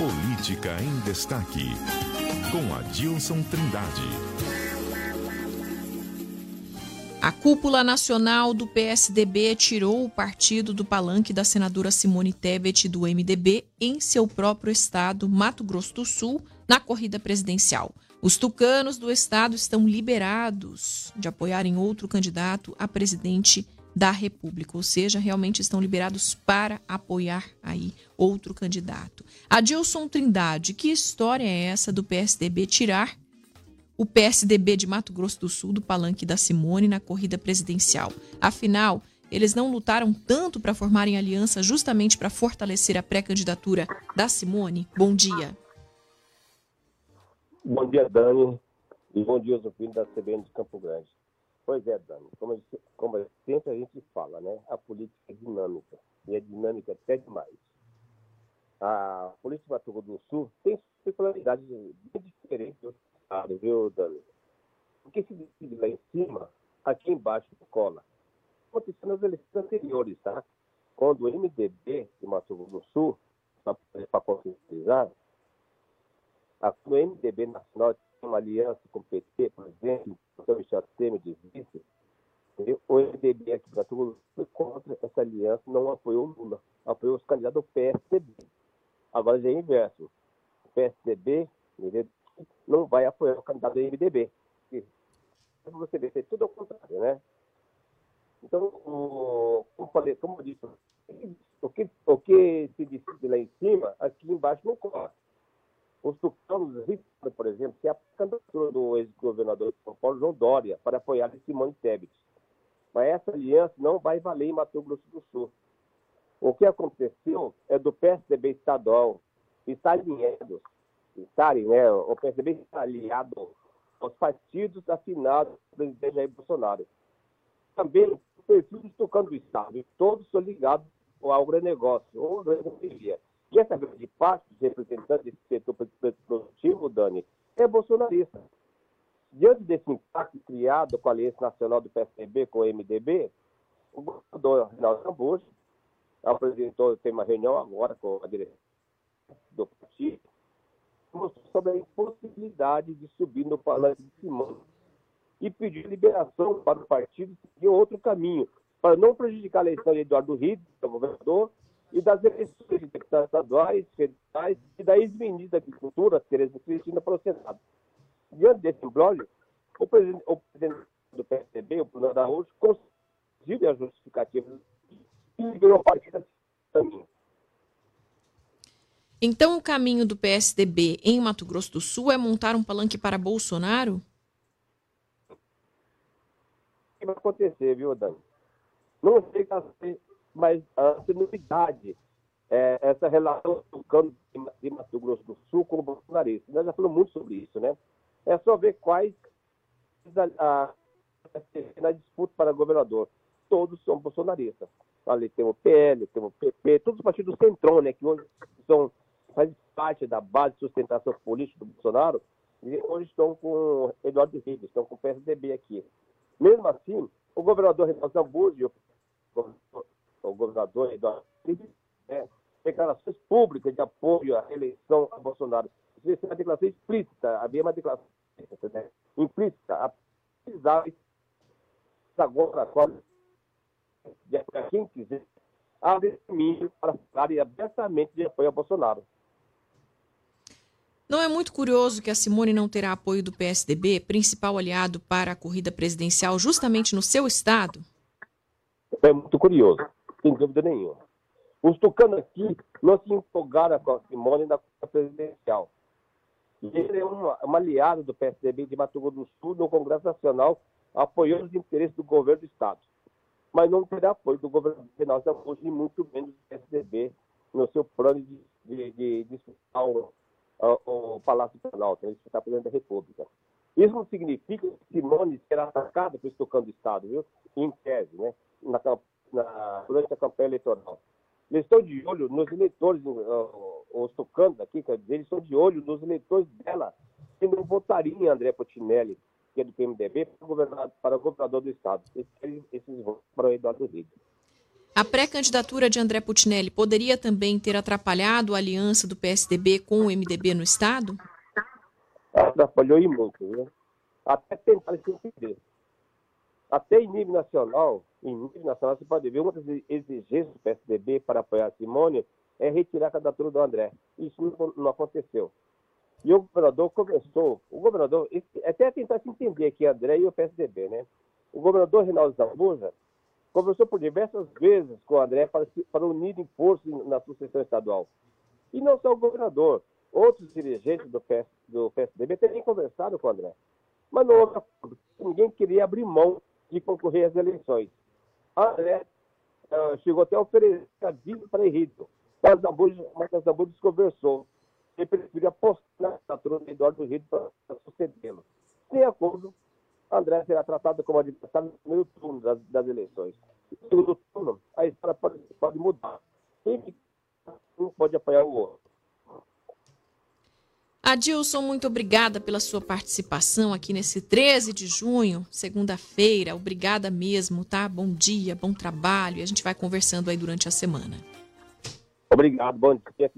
Política em Destaque, com Adilson Trindade. A cúpula nacional do PSDB tirou o partido do palanque da senadora Simone Tebet do MDB em seu próprio estado, Mato Grosso do Sul, na corrida presidencial. Os tucanos do estado estão liberados de apoiarem outro candidato a presidente da República, ou seja, realmente estão liberados para apoiar aí outro candidato. Adilson Trindade, que história é essa do PSDB tirar o PSDB de Mato Grosso do Sul do palanque da Simone na corrida presidencial? Afinal, eles não lutaram tanto para formarem aliança justamente para fortalecer a pré-candidatura da Simone? Bom dia. Bom dia, Dani, e bom dia aos da CBN de Campo Grande. Pois é, Dani, como, como sempre a gente fala, né? A política é dinâmica, e é dinâmica até demais. A política de Mato Grosso do Sul tem particularidades bem diferentes do estado, viu, Dani? Porque se decide lá em cima, aqui embaixo cola. Aconteceu nas eleições anteriores, tá? Quando o MDB de Mato Grosso do Sul, para conscientizar, o MDB nacional uma aliança com o PT, por exemplo, o Michel Temer de vice, o MDB aqui para tudo foi contra essa aliança, não apoiou o Lula, apoiou os candidatos do PSDB. Agora já é inverso. O PSDB não vai apoiar o candidato do MDB. Você vê, é tudo ao contrário, né? Então, como, falei, como eu disse, o que, o que se decide lá em cima, aqui embaixo não corre. Os tucanos por exemplo, que é a candidatura do ex-governador de São Paulo, João Dória, para apoiar Simone Tebet. Mas essa aliança não vai valer em Mato Grosso do Sul. O que aconteceu é do PSDB estadual estar alinhado, estarem, né, o PSDB está aliado aos partidos afinados do presidente Jair Bolsonaro. Também o perfil dos tucanos do Estado, todos são ligados ao agronegócio, ou grande energia. E essa grande parte dos representantes desse setor produtivo, Dani, é bolsonarista. Diante desse impacto criado com a Aliança Nacional do PSDB com o MDB, o governador Reinaldo Cambucho apresentou, tem uma reunião agora com a direção do partido, sobre a impossibilidade de subir no palanque de Simão e pediu liberação para o partido seguir outro caminho, para não prejudicar a eleição de Eduardo Rido, que é governador, e das eleições de deputados estaduais, federais e da ex-ministra da Agricultura, Tereza Cristina, para o Senado. Diante desse imbróglio, o presidente, o presidente do PSDB, o Bruno Araújo, conseguiu a justificativa e liberou a partida caminho. Então, o caminho do PSDB em Mato Grosso do Sul é montar um palanque para Bolsonaro? O que vai acontecer, viu, Dani? Não sei se mas a novidade é essa relação do campo de Mato Grosso do Sul com o bolsonarista. Nós já falamos muito sobre isso, né? É só ver quais a, a, na disputa para governador. Todos são bolsonaristas. Ali tem o PL, tem o PP, todos os partidos do Centrão, né? Que hoje são, faz parte da base de sustentação política do Bolsonaro, e hoje estão com Eduardo Ribeiro, estão com o PSDB aqui. Mesmo assim, o governador Renato Zambujo, o governador Eduardo né, declarações públicas de apoio à eleição a Bolsonaro. Isso é uma declaração explícita, havia uma declaração né, implícita, precisava agora, de apoiar quem quiser, abre caminho para falar abertamente de apoio a Bolsonaro. Não é muito curioso que a Simone não terá apoio do PSDB, principal aliado para a corrida presidencial, justamente no seu estado? É muito curioso sem dúvida nenhuma. Os tucanos aqui não se empolgaram com a Simone na presidencial. Ele é uma, uma aliado do PSDB de Mato Grosso do Sul no Congresso Nacional, apoiando os interesses do governo do Estado. Mas não terá apoio do governo Reinaldo Augusto e muito menos do PSDB no seu plano de, de, de, de disputar o, o, o Palácio Planalto, né, disputar o presidente da República. Isso não significa que Simone será atacada por tocando do Estado, viu? Em tese, né? Na, na, durante a campanha eleitoral. Eles estão de olho nos eleitores, uh, os tocanos aqui, quer dizer, eles estão de olho nos eleitores dela, que não votariam em André Potinelli, que é do PMDB, para, governador, para governador do Estado. Esses, esses votos para o Eduardo Riga. A pré-candidatura de André Putinelli poderia também ter atrapalhado a aliança do PSDB com o MDB no Estado? Atrapalhou e muito, viu? Até tentar se entender. Até em nível nacional, em nível nacional, você pode ver uma das exigências do PSDB para apoiar a Simone é retirar a candidatura do André. Isso não, não aconteceu. E o governador começou, o governador, até tentar se entender aqui, André e o PSDB, né? O governador Reinaldo Zambuja conversou por diversas vezes com o André para, para unir em força na sucessão estadual. E não só o governador, outros dirigentes do, PS, do PSDB também conversaram com o André. Mas não houve ninguém queria abrir mão de concorrer às eleições. André uh, chegou até a oferecer a vida para Henrique, mas Zambuja desconversou ele preferiu apostar na candidatura do Eduardo Rio para sucedê-lo. Sem acordo, André será tratado como adversário no primeiro turno das, das eleições. No segundo turno, a história pode, pode mudar. Quem um pode apoiar o outro. Adilson, muito obrigada pela sua participação aqui nesse 13 de junho, segunda-feira. Obrigada mesmo, tá? Bom dia, bom trabalho. E a gente vai conversando aí durante a semana. Obrigado, bom dia.